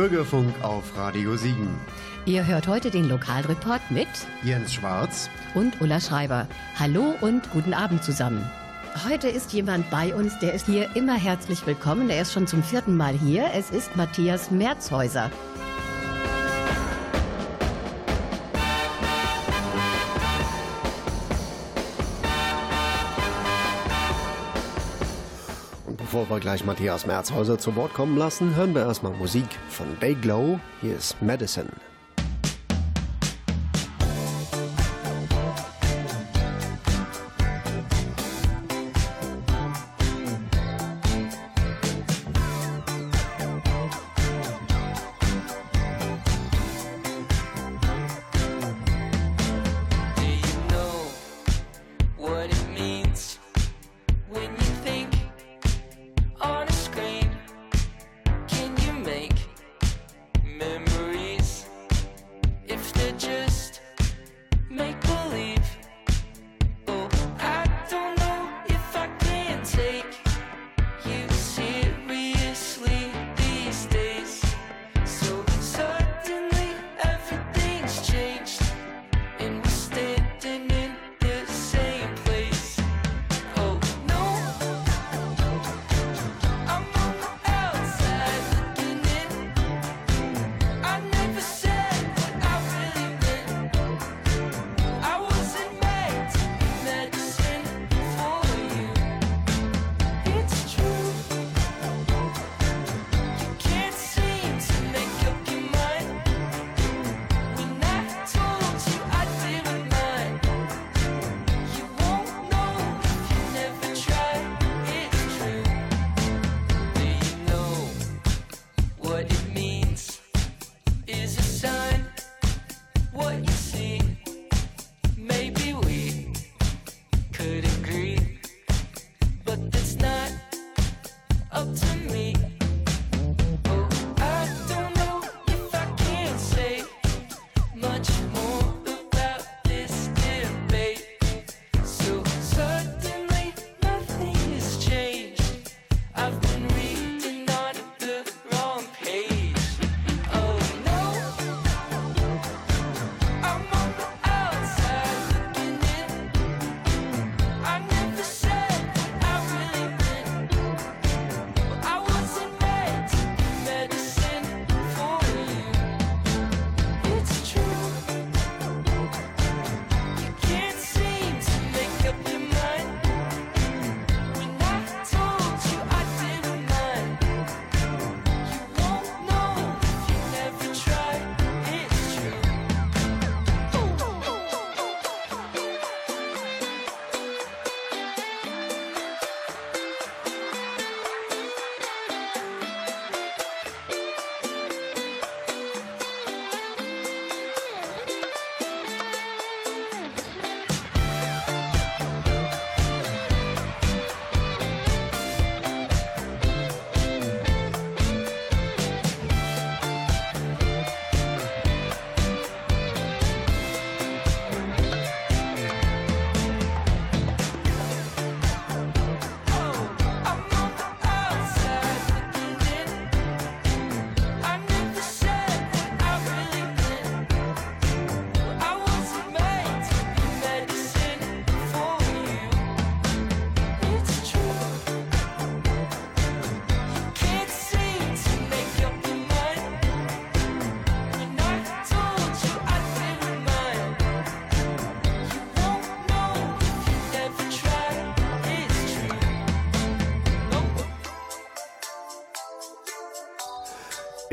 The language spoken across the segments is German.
Bürgerfunk auf Radio Siegen. Ihr hört heute den Lokalreport mit Jens Schwarz und Ulla Schreiber. Hallo und guten Abend zusammen. Heute ist jemand bei uns, der ist hier immer herzlich willkommen. Er ist schon zum vierten Mal hier. Es ist Matthias Merzhäuser. Bevor wir gleich Matthias Merzhäuser zu Wort kommen lassen, hören wir erstmal Musik von Dayglow. Hier ist Medicine.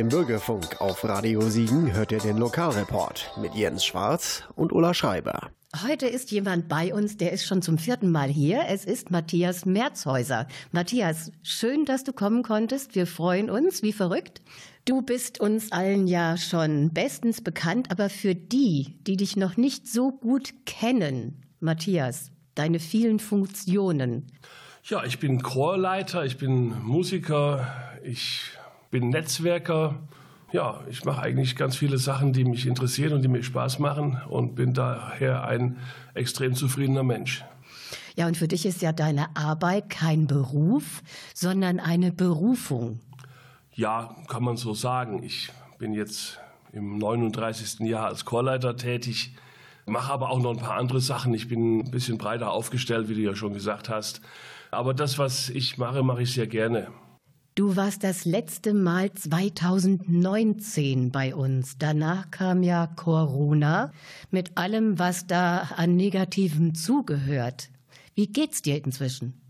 Im Bürgerfunk auf Radio Siegen hört ihr den Lokalreport mit Jens Schwarz und Ulla Schreiber. Heute ist jemand bei uns, der ist schon zum vierten Mal hier. Es ist Matthias Merzhäuser. Matthias, schön, dass du kommen konntest. Wir freuen uns, wie verrückt. Du bist uns allen ja schon bestens bekannt, aber für die, die dich noch nicht so gut kennen, Matthias, deine vielen Funktionen. Ja, ich bin Chorleiter, ich bin Musiker, ich bin Netzwerker. Ja, ich mache eigentlich ganz viele Sachen, die mich interessieren und die mir Spaß machen und bin daher ein extrem zufriedener Mensch. Ja, und für dich ist ja deine Arbeit kein Beruf, sondern eine Berufung. Ja, kann man so sagen. Ich bin jetzt im 39. Jahr als Chorleiter tätig, mache aber auch noch ein paar andere Sachen. Ich bin ein bisschen breiter aufgestellt, wie du ja schon gesagt hast. Aber das, was ich mache, mache ich sehr gerne. Du warst das letzte Mal 2019 bei uns. Danach kam ja Corona mit allem, was da an Negativem zugehört. Wie geht's dir inzwischen?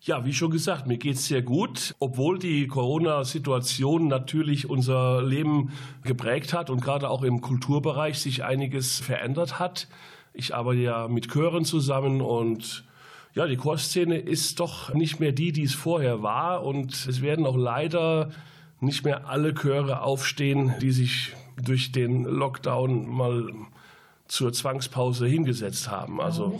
Ja, wie schon gesagt, mir geht's sehr gut, obwohl die Corona-Situation natürlich unser Leben geprägt hat und gerade auch im Kulturbereich sich einiges verändert hat. Ich arbeite ja mit Chören zusammen und ja, die Chorszene ist doch nicht mehr die, die es vorher war. Und es werden auch leider nicht mehr alle Chöre aufstehen, die sich durch den Lockdown mal zur Zwangspause hingesetzt haben. Also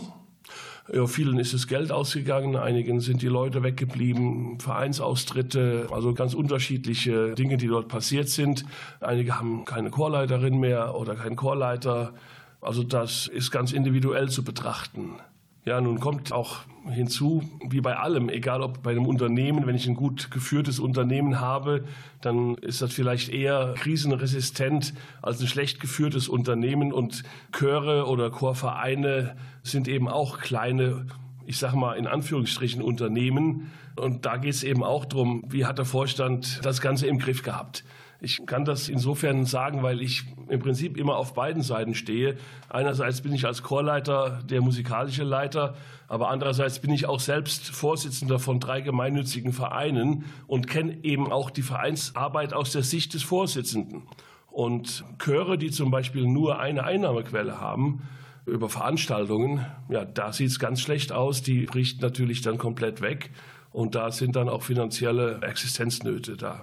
ja, vielen ist das Geld ausgegangen, einigen sind die Leute weggeblieben, Vereinsaustritte, also ganz unterschiedliche Dinge, die dort passiert sind. Einige haben keine Chorleiterin mehr oder keinen Chorleiter. Also das ist ganz individuell zu betrachten. Ja, nun kommt auch hinzu, wie bei allem, egal ob bei einem Unternehmen, wenn ich ein gut geführtes Unternehmen habe, dann ist das vielleicht eher krisenresistent als ein schlecht geführtes Unternehmen. Und Chöre oder Chorvereine sind eben auch kleine, ich sage mal in Anführungsstrichen Unternehmen. Und da geht es eben auch darum, wie hat der Vorstand das Ganze im Griff gehabt. Ich kann das insofern sagen, weil ich im Prinzip immer auf beiden Seiten stehe. Einerseits bin ich als Chorleiter der musikalische Leiter, aber andererseits bin ich auch selbst Vorsitzender von drei gemeinnützigen Vereinen und kenne eben auch die Vereinsarbeit aus der Sicht des Vorsitzenden. Und Chöre, die zum Beispiel nur eine Einnahmequelle haben, über Veranstaltungen, ja, da sieht es ganz schlecht aus. Die bricht natürlich dann komplett weg. Und da sind dann auch finanzielle Existenznöte da.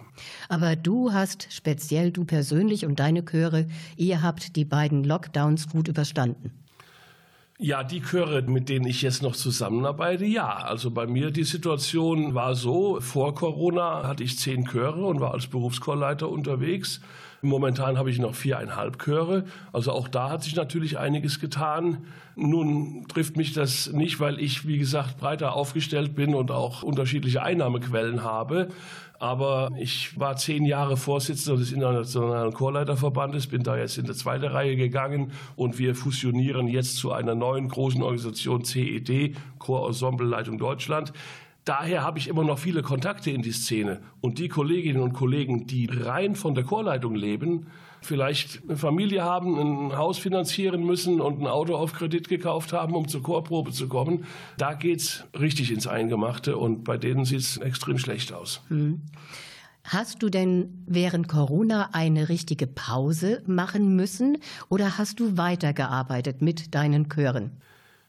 Aber du hast speziell, du persönlich und deine Chöre, ihr habt die beiden Lockdowns gut überstanden. Ja, die Chöre, mit denen ich jetzt noch zusammenarbeite, ja. Also bei mir die Situation war so, vor Corona hatte ich zehn Chöre und war als Berufschorleiter unterwegs. Momentan habe ich noch viereinhalb Chöre. Also auch da hat sich natürlich einiges getan. Nun trifft mich das nicht, weil ich, wie gesagt, breiter aufgestellt bin und auch unterschiedliche Einnahmequellen habe. Aber ich war zehn Jahre Vorsitzender des Internationalen Chorleiterverbandes, bin da jetzt in der zweite Reihe gegangen und wir fusionieren jetzt zu einer neuen großen Organisation CED, Chorensemble Leitung Deutschland. Daher habe ich immer noch viele Kontakte in die Szene. Und die Kolleginnen und Kollegen, die rein von der Chorleitung leben, vielleicht eine Familie haben, ein Haus finanzieren müssen und ein Auto auf Kredit gekauft haben, um zur Chorprobe zu kommen, da geht es richtig ins Eingemachte und bei denen sieht es extrem schlecht aus. Hm. Hast du denn während Corona eine richtige Pause machen müssen oder hast du weitergearbeitet mit deinen Chören?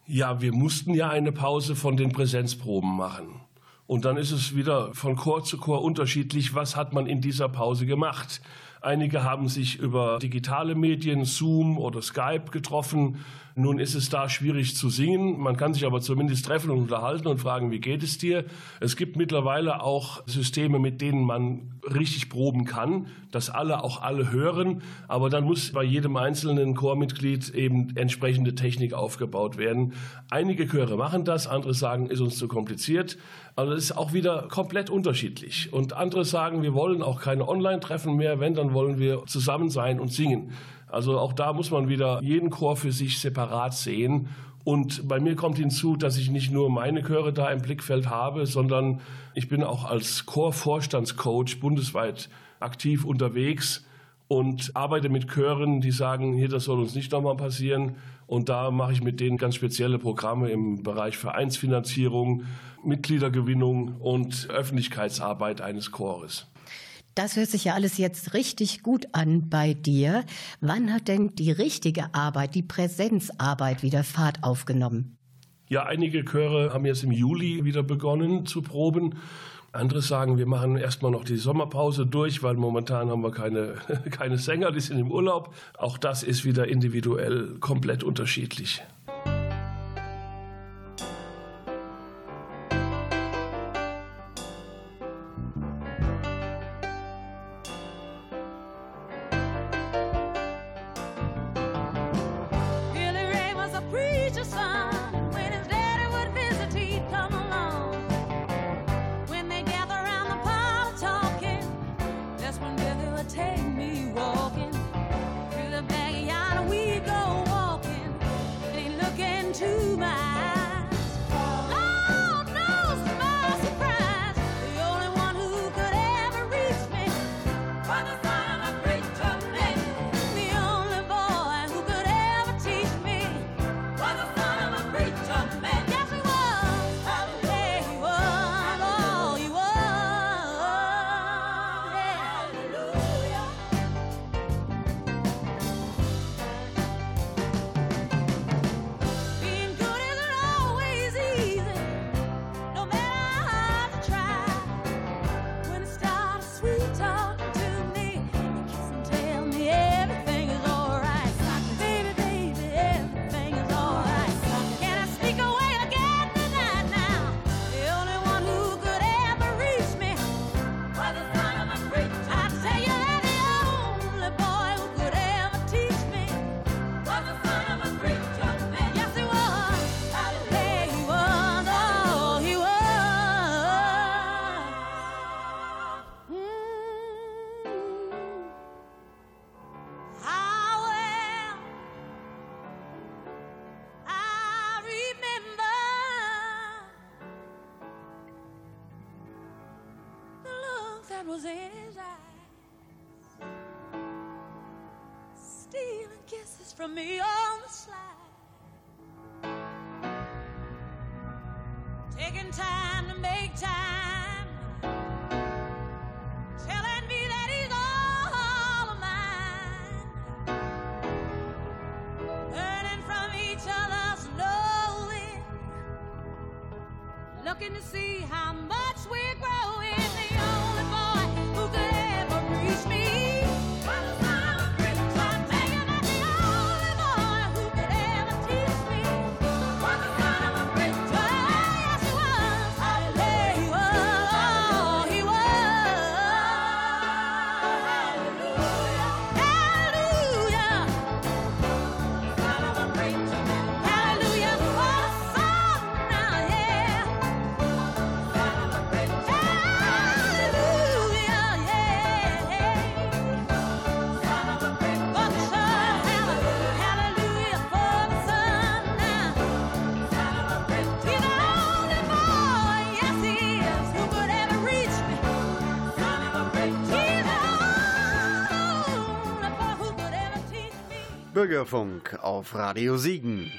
Ja, wir mussten ja eine Pause von den Präsenzproben machen. Und dann ist es wieder von Chor zu Chor unterschiedlich, was hat man in dieser Pause gemacht. Einige haben sich über digitale Medien, Zoom oder Skype getroffen. Nun ist es da schwierig zu singen. Man kann sich aber zumindest treffen und unterhalten und fragen, wie geht es dir? Es gibt mittlerweile auch Systeme, mit denen man richtig proben kann, dass alle auch alle hören. Aber dann muss bei jedem einzelnen Chormitglied eben entsprechende Technik aufgebaut werden. Einige Chöre machen das, andere sagen, ist uns zu kompliziert. Also das ist auch wieder komplett unterschiedlich. Und andere sagen, wir wollen auch keine Online-Treffen mehr. Wenn, dann wollen wir zusammen sein und singen. Also auch da muss man wieder jeden Chor für sich separat sehen. Und bei mir kommt hinzu, dass ich nicht nur meine Chöre da im Blickfeld habe, sondern ich bin auch als Chorvorstandscoach bundesweit aktiv unterwegs und arbeite mit Chören, die sagen, hier, das soll uns nicht nochmal passieren. Und da mache ich mit denen ganz spezielle Programme im Bereich Vereinsfinanzierung, Mitgliedergewinnung und Öffentlichkeitsarbeit eines Chores. Das hört sich ja alles jetzt richtig gut an bei dir. Wann hat denn die richtige Arbeit, die Präsenzarbeit wieder Fahrt aufgenommen? Ja, einige Chöre haben jetzt im Juli wieder begonnen zu proben. Andere sagen, wir machen erstmal noch die Sommerpause durch, weil momentan haben wir keine, keine Sänger, die sind im Urlaub. Auch das ist wieder individuell komplett unterschiedlich. to my looking to see Bürgerfunk auf Radio Siegen.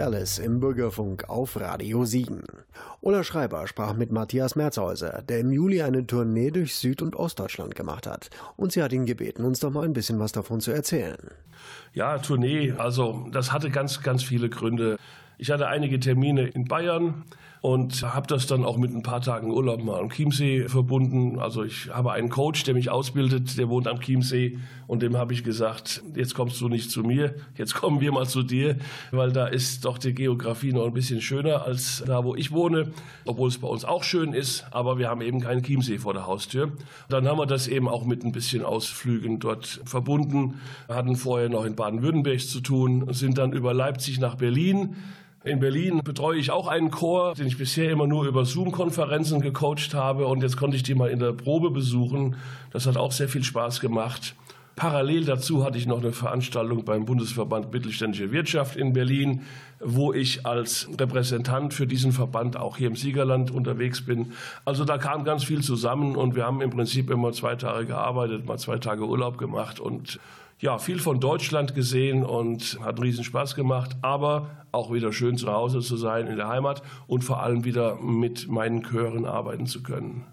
Alice im Bürgerfunk auf Radio Siegen. Ola Schreiber sprach mit Matthias Merzhäuser, der im Juli eine Tournee durch Süd- und Ostdeutschland gemacht hat. Und sie hat ihn gebeten, uns doch mal ein bisschen was davon zu erzählen. Ja, Tournee, also das hatte ganz, ganz viele Gründe. Ich hatte einige Termine in Bayern, und habe das dann auch mit ein paar Tagen Urlaub mal am Chiemsee verbunden. Also ich habe einen Coach, der mich ausbildet, der wohnt am Chiemsee. Und dem habe ich gesagt, jetzt kommst du nicht zu mir, jetzt kommen wir mal zu dir, weil da ist doch die Geografie noch ein bisschen schöner als da, wo ich wohne, obwohl es bei uns auch schön ist, aber wir haben eben keinen Chiemsee vor der Haustür. Dann haben wir das eben auch mit ein bisschen Ausflügen dort verbunden, hatten vorher noch in Baden-Württemberg zu tun, sind dann über Leipzig nach Berlin, in Berlin betreue ich auch einen Chor, den ich bisher immer nur über Zoom-Konferenzen gecoacht habe. Und jetzt konnte ich die mal in der Probe besuchen. Das hat auch sehr viel Spaß gemacht. Parallel dazu hatte ich noch eine Veranstaltung beim Bundesverband Mittelständische Wirtschaft in Berlin, wo ich als Repräsentant für diesen Verband auch hier im Siegerland unterwegs bin. Also da kam ganz viel zusammen und wir haben im Prinzip immer zwei Tage gearbeitet, mal zwei Tage Urlaub gemacht und ja, viel von Deutschland gesehen und hat riesen Spaß gemacht, aber auch wieder schön zu Hause zu sein in der Heimat und vor allem wieder mit meinen Chören arbeiten zu können.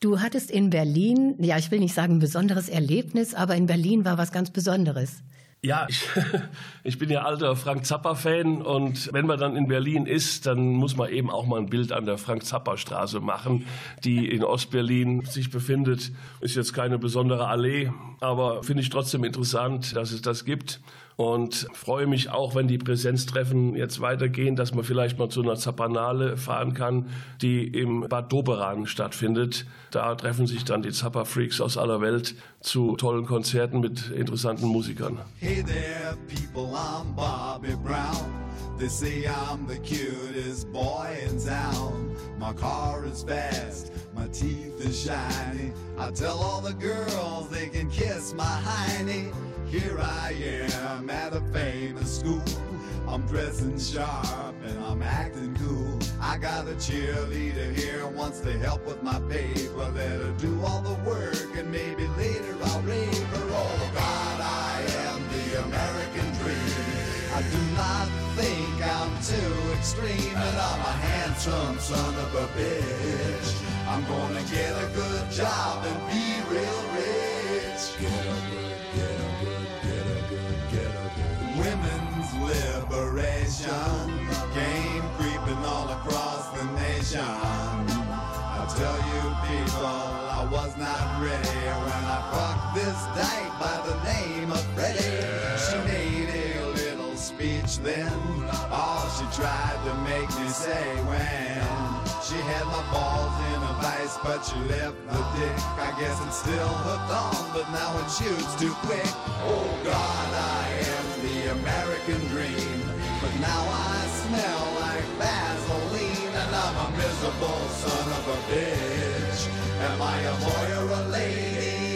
Du hattest in Berlin, ja, ich will nicht sagen ein besonderes Erlebnis, aber in Berlin war was ganz Besonderes. Ja, ich, ich bin ja alter Frank Zappa-Fan und wenn man dann in Berlin ist, dann muss man eben auch mal ein Bild an der Frank-Zappa-Straße machen, die in Ostberlin sich befindet. Ist jetzt keine besondere Allee, aber finde ich trotzdem interessant, dass es das gibt. Und freue mich auch, wenn die Präsenztreffen jetzt weitergehen, dass man vielleicht mal zu einer Zappanale fahren kann, die im Bad Doberan stattfindet. Da treffen sich dann die Zappa-Freaks aus aller Welt zu tollen Konzerten mit interessanten Musikern. Hey there, people, I'm Bobby Brown. They say I'm the cutest boy in town. My car is fast, my teeth is shiny. I tell all the girls they can kiss my hiney. Here I am at a famous school. I'm dressing sharp and I'm acting cool. I got a cheerleader here wants to help with my paper. Let her do all the work and maybe later I'll rave her. Oh God, I am the American dream. I do not think I'm too extreme, and I'm a handsome son of a bitch. I'm gonna get a good job and be real rich. This dyke by the name of Freddie. She made a little speech then, all she tried to make me say when she had my balls in a vice, but she left the dick. I guess it's still hooked on, but now it shoots too quick. Oh God, I am the American dream, but now I smell like Vaseline, and I'm a miserable son of a bitch. Am I a boy or a lady?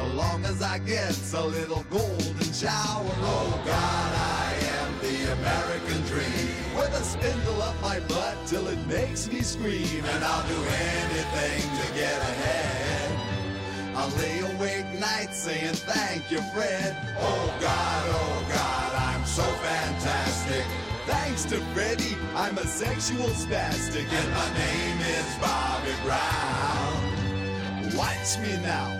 as long as I get a little golden shower. Oh God, I am the American dream, with a spindle up my butt till it makes me scream, and I'll do anything to get ahead. I lay awake nights saying thank you, Fred. Oh God, oh God, I'm so fantastic. Thanks to Freddie, I'm a sexual spastic, and my name is Bobby Brown. Watch me now,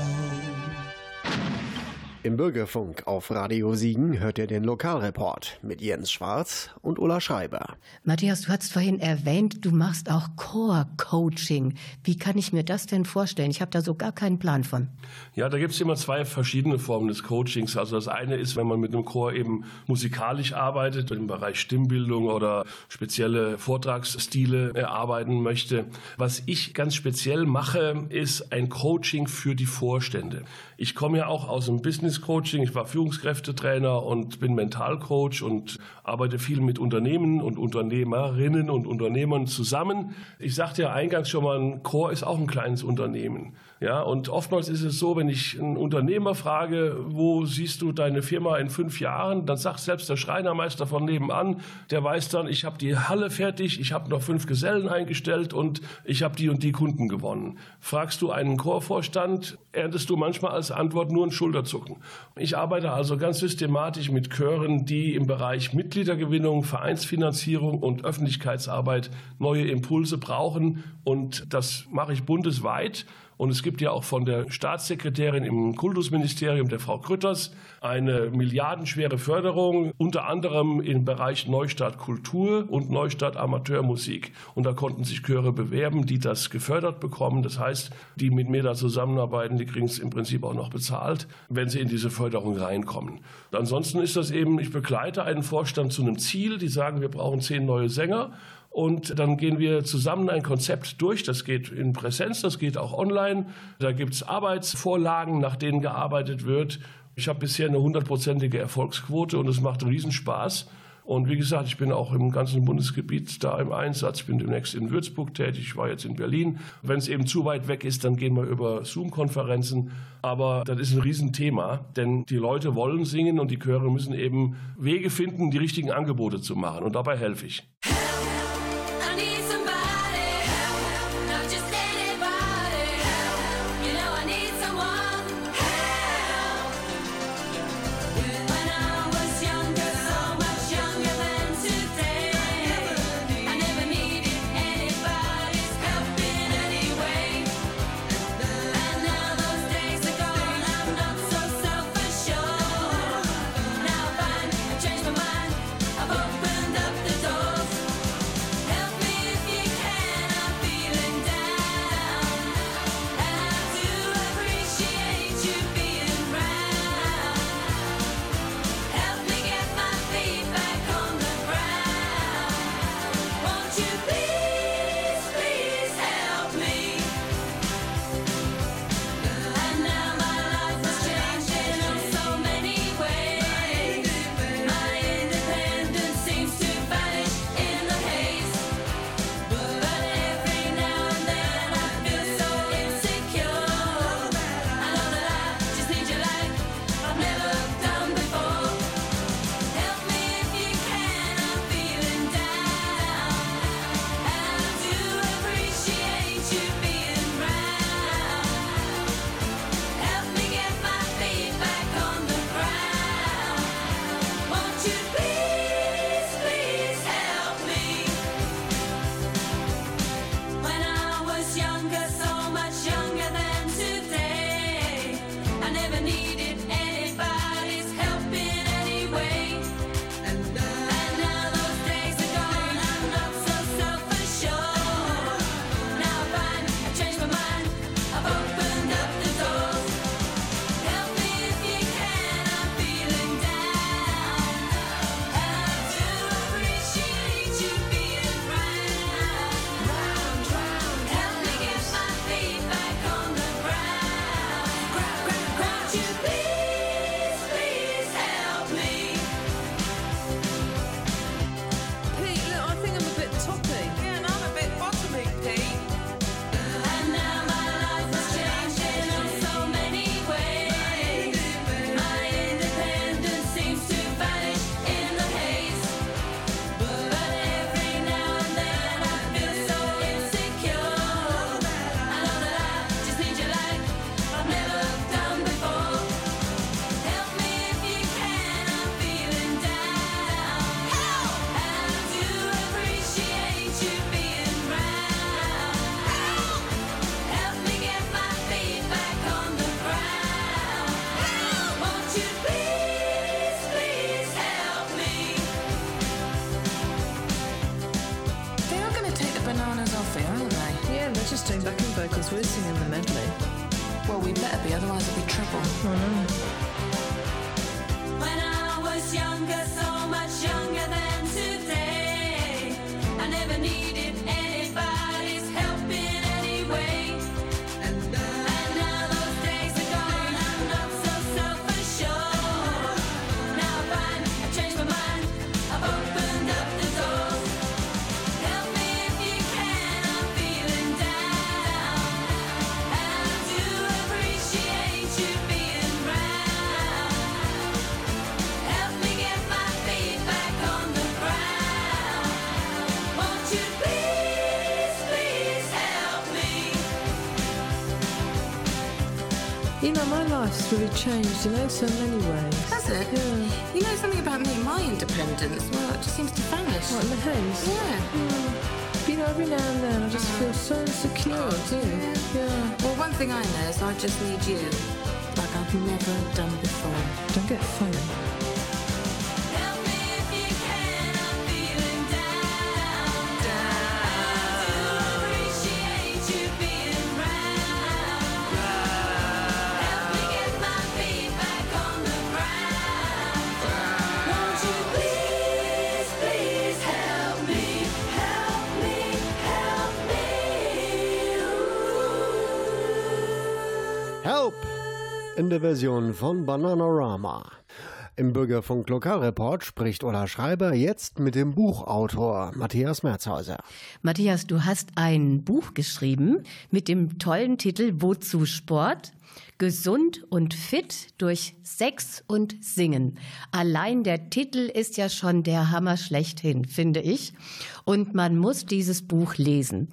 Im Bürgerfunk auf Radio Siegen hört ihr den Lokalreport mit Jens Schwarz und Ulla Schreiber. Matthias, du hast vorhin erwähnt, du machst auch Core-Coaching. Wie kann ich mir das denn vorstellen? Ich habe da so gar keinen Plan von. Ja, da gibt es immer zwei verschiedene Formen des Coachings. Also das eine ist, wenn man mit einem Chor eben musikalisch arbeitet, im Bereich Stimmbildung oder spezielle Vortragsstile erarbeiten möchte. Was ich ganz speziell mache, ist ein Coaching für die Vorstände. Ich komme ja auch aus dem Business Business Coaching, ich war Führungskräftetrainer und bin Mentalcoach und arbeite viel mit Unternehmen und Unternehmerinnen und Unternehmern zusammen. Ich sagte ja eingangs schon mal, ein Chor ist auch ein kleines Unternehmen. Ja, und oftmals ist es so, wenn ich einen Unternehmer frage, wo siehst du deine Firma in fünf Jahren, dann sagt selbst der Schreinermeister von nebenan, der weiß dann, ich habe die Halle fertig, ich habe noch fünf Gesellen eingestellt und ich habe die und die Kunden gewonnen. Fragst du einen Chorvorstand, erntest du manchmal als Antwort nur ein Schulterzucken. Ich arbeite also ganz systematisch mit Chören, die im Bereich Mitgliedergewinnung, Vereinsfinanzierung und Öffentlichkeitsarbeit neue Impulse brauchen und das mache ich bundesweit. Und es gibt ja auch von der Staatssekretärin im Kultusministerium, der Frau Krütters, eine milliardenschwere Förderung, unter anderem im Bereich Neustadt Kultur und Neustadt Amateurmusik. Und da konnten sich Chöre bewerben, die das gefördert bekommen. Das heißt, die mit mir da zusammenarbeiten, die kriegen es im Prinzip auch noch bezahlt, wenn sie in diese Förderung reinkommen. Ansonsten ist das eben, ich begleite einen Vorstand zu einem Ziel, die sagen, wir brauchen zehn neue Sänger. Und dann gehen wir zusammen ein Konzept durch. Das geht in Präsenz, das geht auch online. Da gibt es Arbeitsvorlagen, nach denen gearbeitet wird. Ich habe bisher eine hundertprozentige Erfolgsquote und es macht Riesenspaß. Und wie gesagt, ich bin auch im ganzen Bundesgebiet da im Einsatz. Ich bin demnächst in Würzburg tätig. Ich war jetzt in Berlin. Wenn es eben zu weit weg ist, dann gehen wir über Zoom-Konferenzen. Aber das ist ein Riesenthema, denn die Leute wollen singen und die Chöre müssen eben Wege finden, die richtigen Angebote zu machen. Und dabei helfe ich. Life's really changed in oh so many ways. Has it? Yeah. You know something about me, my independence, well, it just seems to vanish. Like in the haze. Yeah. Hmm. You know, every now and then I just feel so insecure too. Yeah. Well, one thing I know is I just need you, like I've never done before. Don't get funny. In der Version von Bananarama. Im Bürgerfunk Lokalreport spricht Ola Schreiber jetzt mit dem Buchautor Matthias Merzhauser. Matthias, du hast ein Buch geschrieben mit dem tollen Titel Wozu Sport? Gesund und fit durch Sex und Singen. Allein der Titel ist ja schon der Hammer schlechthin, finde ich. Und man muss dieses Buch lesen.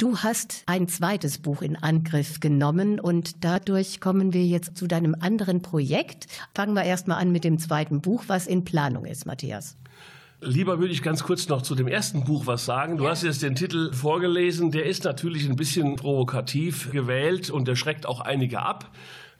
Du hast ein zweites Buch in Angriff genommen und dadurch kommen wir jetzt zu deinem anderen Projekt. Fangen wir erstmal an mit dem zweiten Buch, was in Planung ist, Matthias. Lieber würde ich ganz kurz noch zu dem ersten Buch was sagen. Du hast jetzt den Titel vorgelesen. Der ist natürlich ein bisschen provokativ gewählt und der schreckt auch einige ab.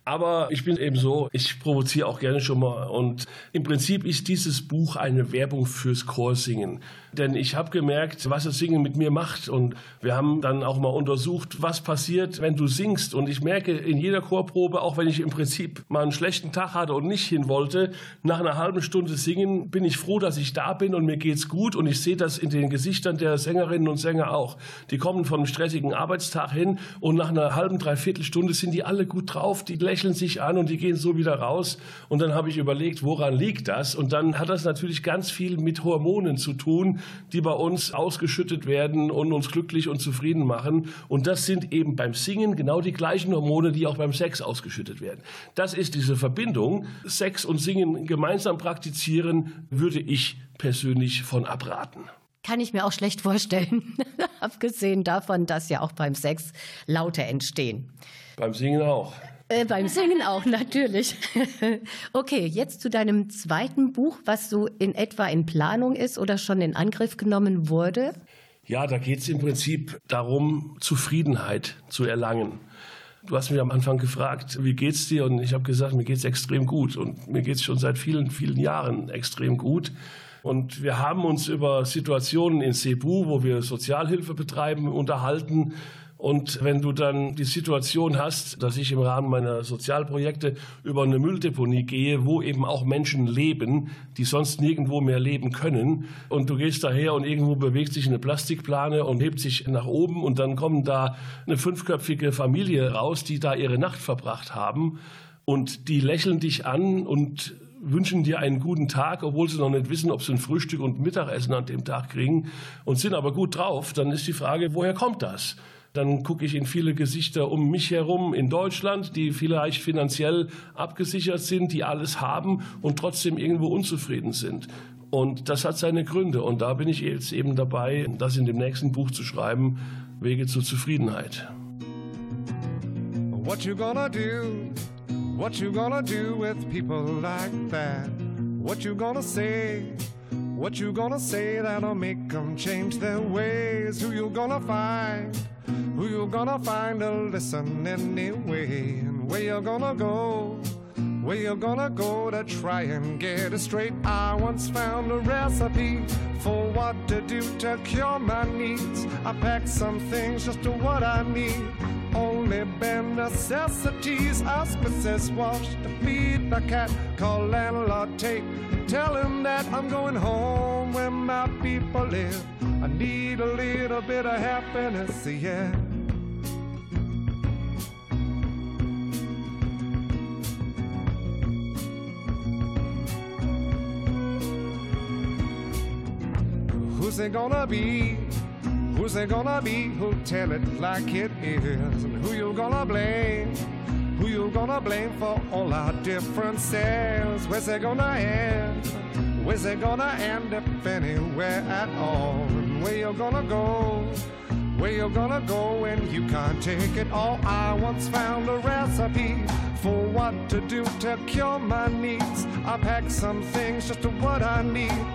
Aber ich bin eben so, ich provoziere auch gerne schon mal. Und im Prinzip ist dieses Buch eine Werbung fürs Chorsingen. Denn ich habe gemerkt, was das Singen mit mir macht. Und wir haben dann auch mal untersucht, was passiert, wenn du singst. Und ich merke in jeder Chorprobe, auch wenn ich im Prinzip mal einen schlechten Tag hatte und nicht hin wollte, nach einer halben Stunde singen bin ich froh, dass ich da bin und mir geht's gut. Und ich sehe das in den Gesichtern der Sängerinnen und Sänger auch. Die kommen einem stressigen Arbeitstag hin und nach einer halben, dreiviertel Stunde sind die alle gut drauf. Die lächeln sich an und die gehen so wieder raus. Und dann habe ich überlegt, woran liegt das? Und dann hat das natürlich ganz viel mit Hormonen zu tun, die bei uns ausgeschüttet werden und uns glücklich und zufrieden machen. Und das sind eben beim Singen genau die gleichen Hormone, die auch beim Sex ausgeschüttet werden. Das ist diese Verbindung. Sex und Singen gemeinsam praktizieren, würde ich persönlich von abraten. Kann ich mir auch schlecht vorstellen. Abgesehen davon, dass ja auch beim Sex Laute entstehen. Beim Singen auch. Äh, beim Singen auch, natürlich. okay, jetzt zu deinem zweiten Buch, was so in etwa in Planung ist oder schon in Angriff genommen wurde. Ja, da geht es im Prinzip darum, Zufriedenheit zu erlangen. Du hast mich am Anfang gefragt, wie geht's dir? Und ich habe gesagt, mir geht's extrem gut. Und mir geht's schon seit vielen, vielen Jahren extrem gut. Und wir haben uns über Situationen in Cebu, wo wir Sozialhilfe betreiben, unterhalten. Und wenn du dann die Situation hast, dass ich im Rahmen meiner Sozialprojekte über eine Mülldeponie gehe, wo eben auch Menschen leben, die sonst nirgendwo mehr leben können, und du gehst daher und irgendwo bewegt sich eine Plastikplane und hebt sich nach oben und dann kommen da eine fünfköpfige Familie raus, die da ihre Nacht verbracht haben und die lächeln dich an und wünschen dir einen guten Tag, obwohl sie noch nicht wissen, ob sie ein Frühstück und Mittagessen an dem Tag kriegen und sind aber gut drauf, dann ist die Frage, woher kommt das? Dann gucke ich in viele Gesichter um mich herum in Deutschland, die vielleicht finanziell abgesichert sind, die alles haben und trotzdem irgendwo unzufrieden sind. Und das hat seine Gründe. Und da bin ich jetzt eben dabei, das in dem nächsten Buch zu schreiben, Wege zur Zufriedenheit. What you gonna do? What you gonna do with people like that? What you gonna say? What you gonna say that'll make them change their ways? Who you gonna find? Who you gonna find to listen anyway? And where you gonna go? Where you gonna go to try and get it straight? I once found a recipe for what to do to cure my needs. I packed some things just to what I need. Only bare necessities. Ask Mrs. Walsh to feed the cat. Call landlord Tate. Tell him that I'm going home where my people live. I need a little bit of happiness, yeah. Who's it gonna be? Who's there gonna be who'll tell it like it is? And who you gonna blame? Who you gonna blame for all our differences? Where's it gonna end? Where's it gonna end if anywhere at all? And where you gonna go? Where you gonna go when you can't take it all? I once found a recipe for what to do to cure my needs. I packed some things just to what I need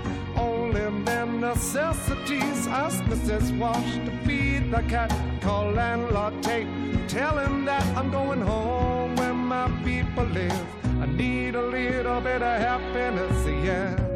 and their necessities. Ask Mrs. Wash to feed the cat. Call landlord Tate. Tell him that I'm going home where my people live. I need a little bit of happiness, yeah.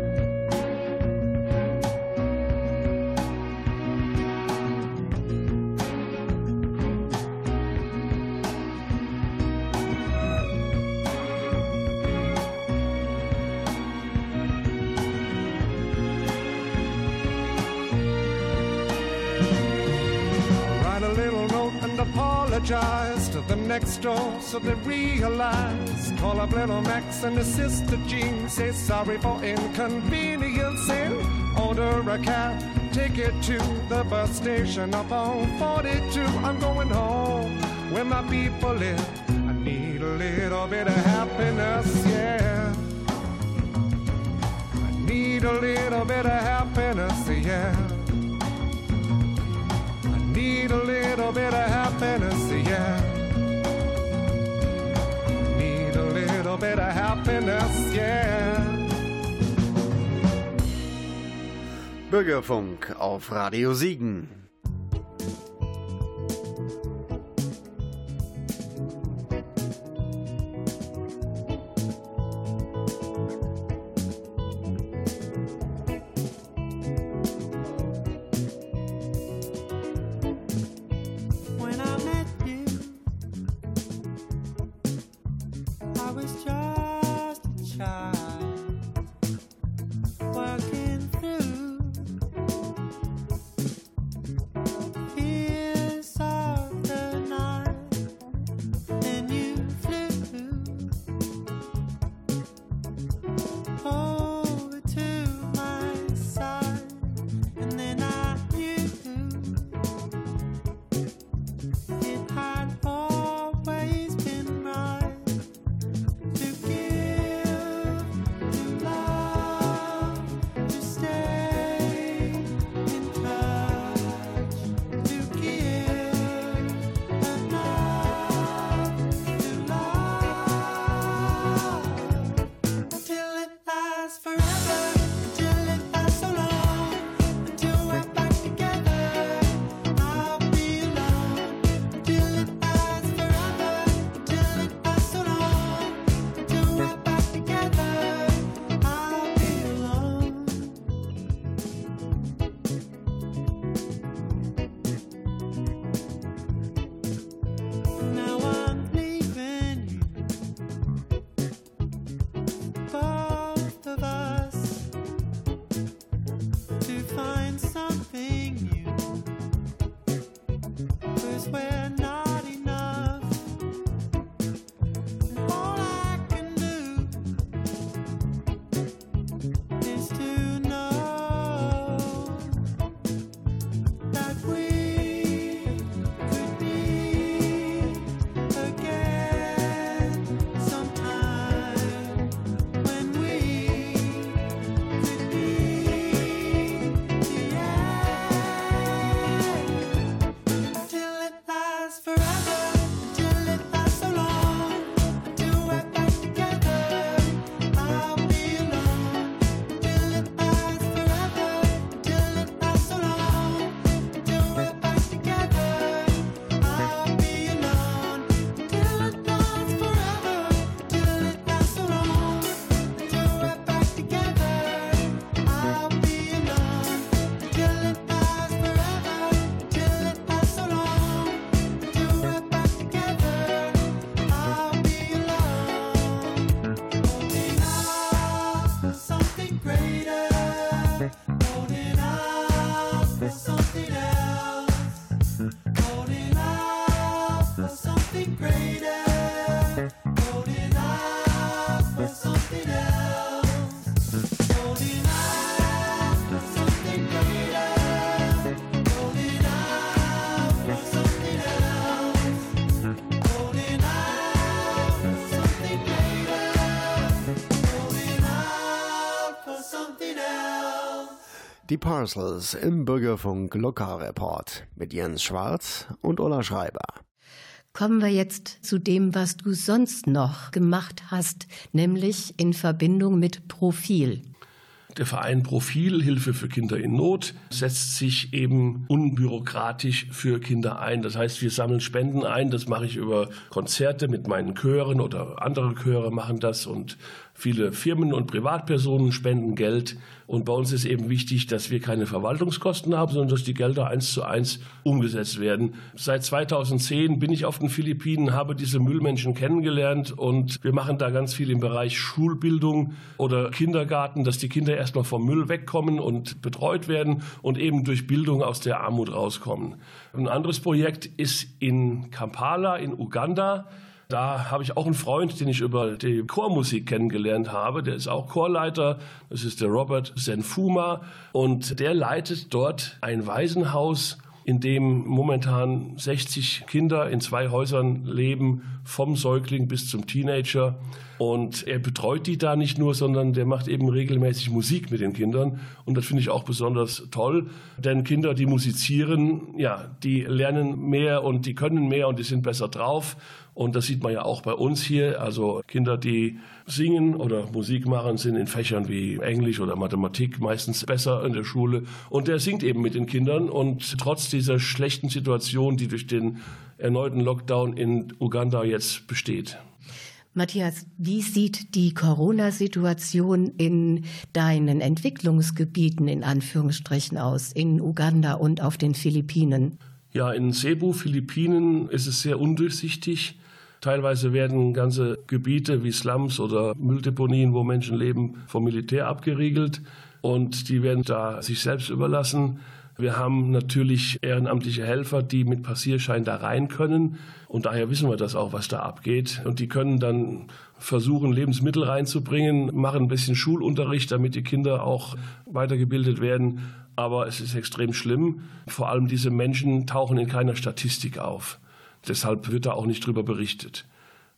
apologized to the next door, so they realized. Call up little Max and his sister Jean, say sorry for inconvenience, and order a cab. Take it to the bus station up on 42. I'm going home where my people live. I need a little bit of happiness, yeah. I need a little bit of happiness, yeah. need a little bit of happiness, yeah. Need a little bit of happiness, yeah. Bürgerfunk auf Radio Siegen. Parcels im Bürgerfunk Lokalreport mit Jens Schwarz und Ola Schreiber. Kommen wir jetzt zu dem, was du sonst noch gemacht hast, nämlich in Verbindung mit Profil. Der Verein Profil Hilfe für Kinder in Not setzt sich eben unbürokratisch für Kinder ein. Das heißt, wir sammeln Spenden ein. Das mache ich über Konzerte mit meinen Chören oder andere Chöre machen das und viele Firmen und Privatpersonen spenden Geld. Und bei uns ist eben wichtig, dass wir keine Verwaltungskosten haben, sondern dass die Gelder eins zu eins umgesetzt werden. Seit 2010 bin ich auf den Philippinen, habe diese Müllmenschen kennengelernt und wir machen da ganz viel im Bereich Schulbildung oder Kindergarten, dass die Kinder erstmal vom Müll wegkommen und betreut werden und eben durch Bildung aus der Armut rauskommen. Ein anderes Projekt ist in Kampala in Uganda. Da habe ich auch einen Freund, den ich über die Chormusik kennengelernt habe. Der ist auch Chorleiter. Das ist der Robert Senfuma. Und der leitet dort ein Waisenhaus, in dem momentan 60 Kinder in zwei Häusern leben, vom Säugling bis zum Teenager. Und er betreut die da nicht nur, sondern der macht eben regelmäßig Musik mit den Kindern. Und das finde ich auch besonders toll, denn Kinder, die musizieren, ja, die lernen mehr und die können mehr und die sind besser drauf. Und das sieht man ja auch bei uns hier. Also Kinder, die singen oder Musik machen, sind in Fächern wie Englisch oder Mathematik meistens besser in der Schule. Und der singt eben mit den Kindern. Und trotz dieser schlechten Situation, die durch den erneuten Lockdown in Uganda jetzt besteht. Matthias, wie sieht die Corona-Situation in deinen Entwicklungsgebieten in Anführungsstrichen aus, in Uganda und auf den Philippinen? Ja, in Cebu, Philippinen, ist es sehr undurchsichtig. Teilweise werden ganze Gebiete wie Slums oder Mülldeponien, wo Menschen leben, vom Militär abgeriegelt und die werden da sich selbst überlassen. Wir haben natürlich ehrenamtliche Helfer, die mit Passierschein da rein können. Und daher wissen wir das auch, was da abgeht. Und die können dann versuchen, Lebensmittel reinzubringen, machen ein bisschen Schulunterricht, damit die Kinder auch weitergebildet werden. Aber es ist extrem schlimm. Vor allem diese Menschen tauchen in keiner Statistik auf. Deshalb wird da auch nicht drüber berichtet.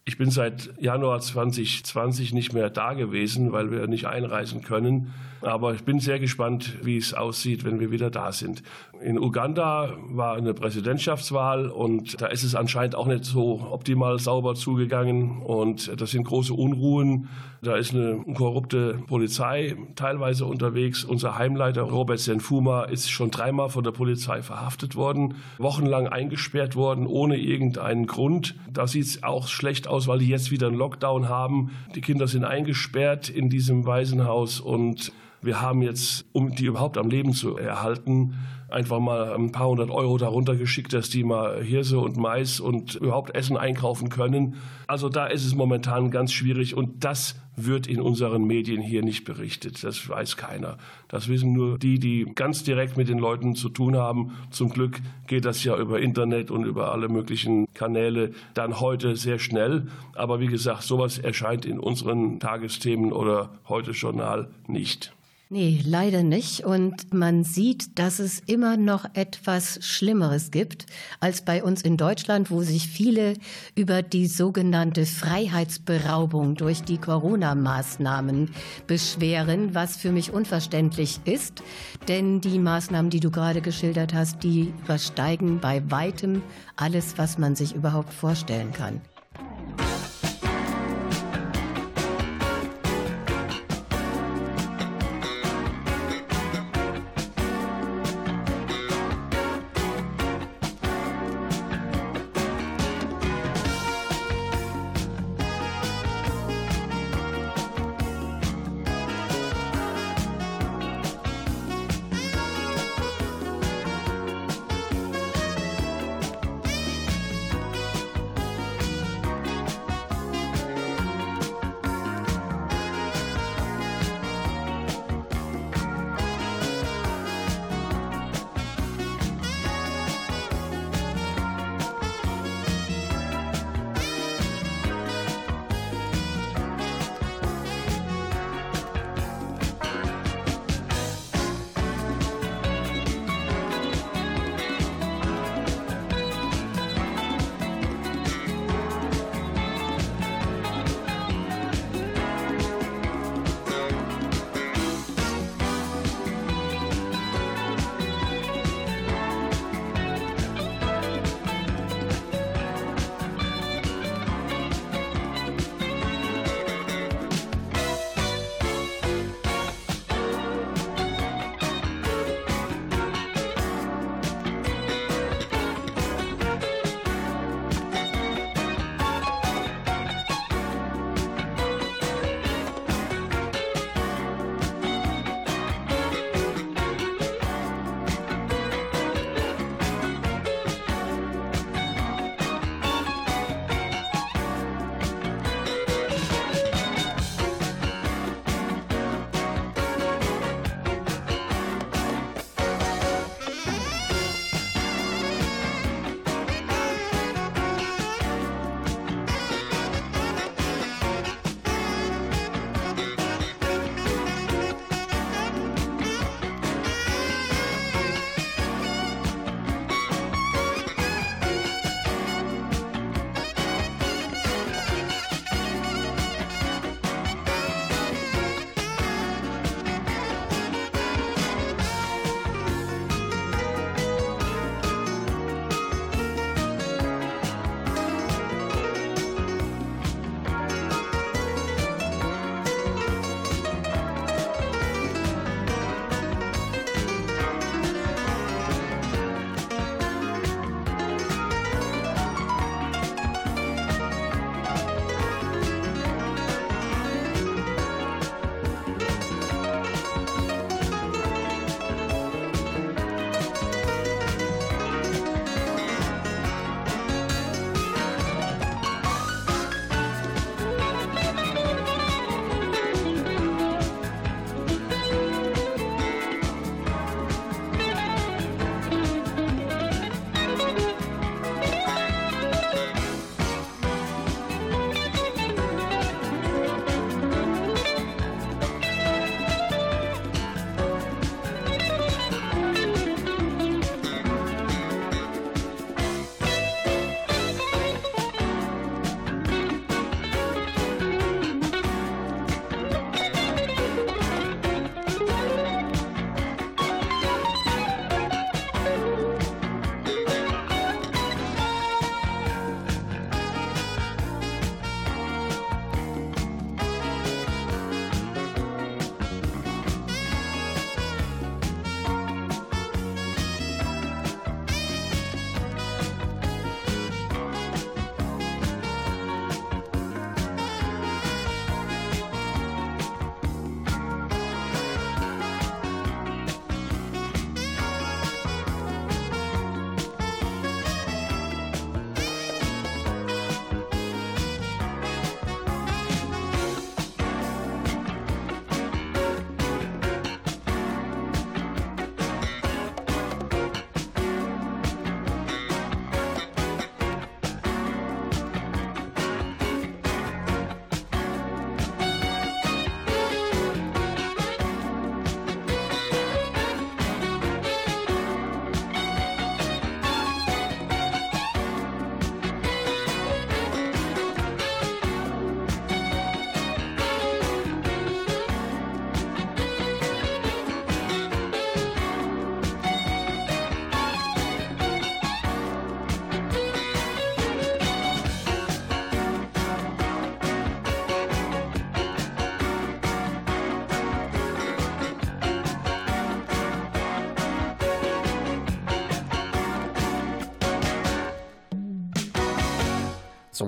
Ich bin seit Januar 2020 nicht mehr da gewesen, weil wir nicht einreisen können. Aber ich bin sehr gespannt, wie es aussieht, wenn wir wieder da sind. In Uganda war eine Präsidentschaftswahl und da ist es anscheinend auch nicht so optimal sauber zugegangen. Und das sind große Unruhen. Da ist eine korrupte Polizei teilweise unterwegs. Unser Heimleiter Robert Senfuma ist schon dreimal von der Polizei verhaftet worden, wochenlang eingesperrt worden, ohne irgendeinen Grund. Da sieht es auch schlecht aus, weil die jetzt wieder einen Lockdown haben. Die Kinder sind eingesperrt in diesem Waisenhaus und wir haben jetzt, um die überhaupt am Leben zu erhalten, einfach mal ein paar hundert Euro darunter geschickt, dass die mal Hirse und Mais und überhaupt Essen einkaufen können. Also da ist es momentan ganz schwierig und das wird in unseren Medien hier nicht berichtet. Das weiß keiner. Das wissen nur die, die ganz direkt mit den Leuten zu tun haben. Zum Glück geht das ja über Internet und über alle möglichen Kanäle dann heute sehr schnell. Aber wie gesagt, sowas erscheint in unseren Tagesthemen oder heute Journal nicht. Nee, leider nicht. Und man sieht, dass es immer noch etwas Schlimmeres gibt als bei uns in Deutschland, wo sich viele über die sogenannte Freiheitsberaubung durch die Corona-Maßnahmen beschweren, was für mich unverständlich ist. Denn die Maßnahmen, die du gerade geschildert hast, die übersteigen bei weitem alles, was man sich überhaupt vorstellen kann.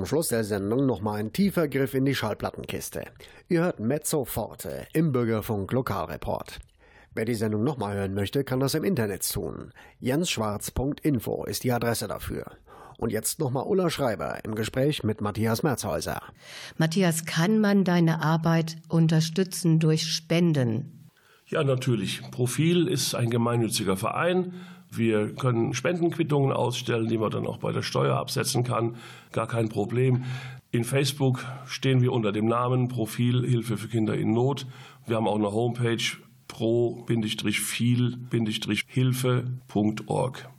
Zum Schluss der Sendung nochmal ein tiefer Griff in die Schallplattenkiste. Ihr hört Mezzo Forte im Bürgerfunk Lokalreport. Wer die Sendung nochmal hören möchte, kann das im Internet tun. jensschwarz.info ist die Adresse dafür. Und jetzt nochmal Ulla Schreiber im Gespräch mit Matthias Merzhäuser. Matthias, kann man deine Arbeit unterstützen durch Spenden? Ja, natürlich. Profil ist ein gemeinnütziger Verein. Wir können Spendenquittungen ausstellen, die man dann auch bei der Steuer absetzen kann. Gar kein Problem. In Facebook stehen wir unter dem Namen Profil Hilfe für Kinder in Not. Wir haben auch eine Homepage pro-viel-hilfe.org.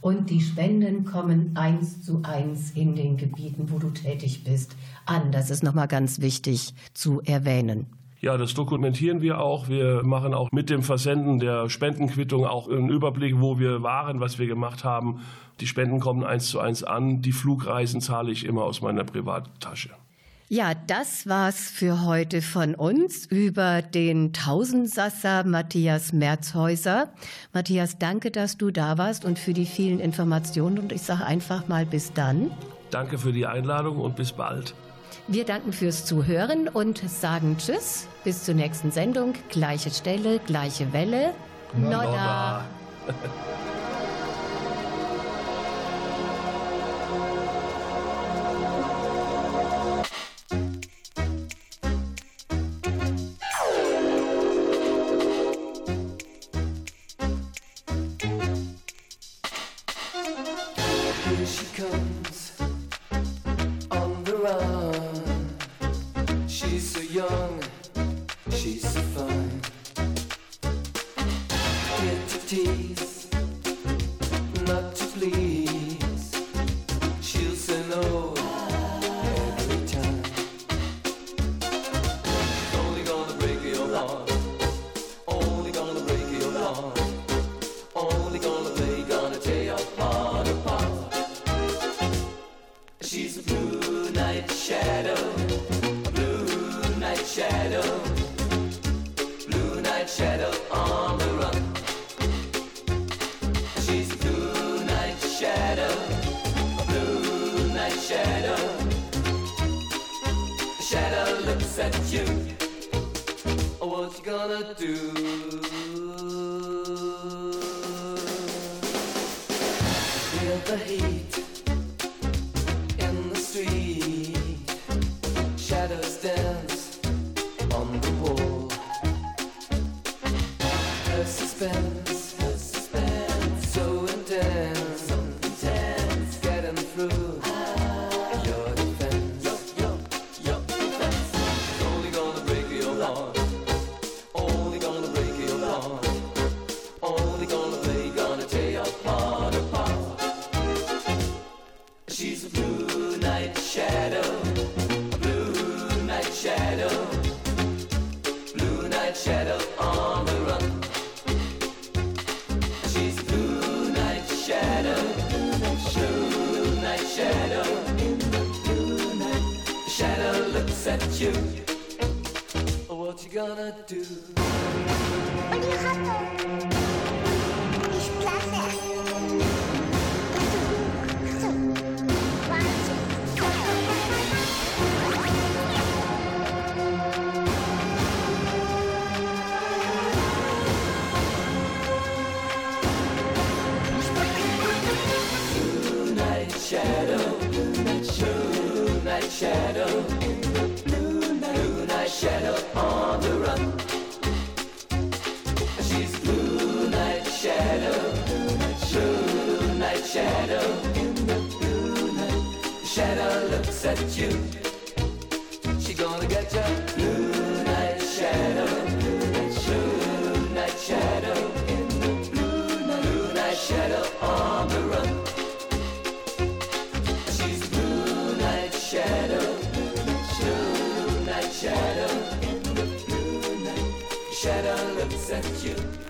Und die Spenden kommen eins zu eins in den Gebieten, wo du tätig bist, an. Das ist nochmal ganz wichtig zu erwähnen. Ja, das dokumentieren wir auch. Wir machen auch mit dem Versenden der Spendenquittung auch einen Überblick, wo wir waren, was wir gemacht haben. Die Spenden kommen eins zu eins an. Die Flugreisen zahle ich immer aus meiner Privattasche. Ja, das war's für heute von uns über den Tausendsasser Matthias Merzhäuser. Matthias, danke, dass du da warst und für die vielen Informationen. Und ich sage einfach mal bis dann. Danke für die Einladung und bis bald. Wir danken fürs Zuhören und sagen Tschüss. Bis zur nächsten Sendung. Gleiche Stelle, gleiche Welle. Nodda. Here Moonlight shadow, moonlight, moonlight shadow on the run. She's moonlight shadow, moonlight shadow. In the moonlight, shadow looks at you. She gonna get you. 九。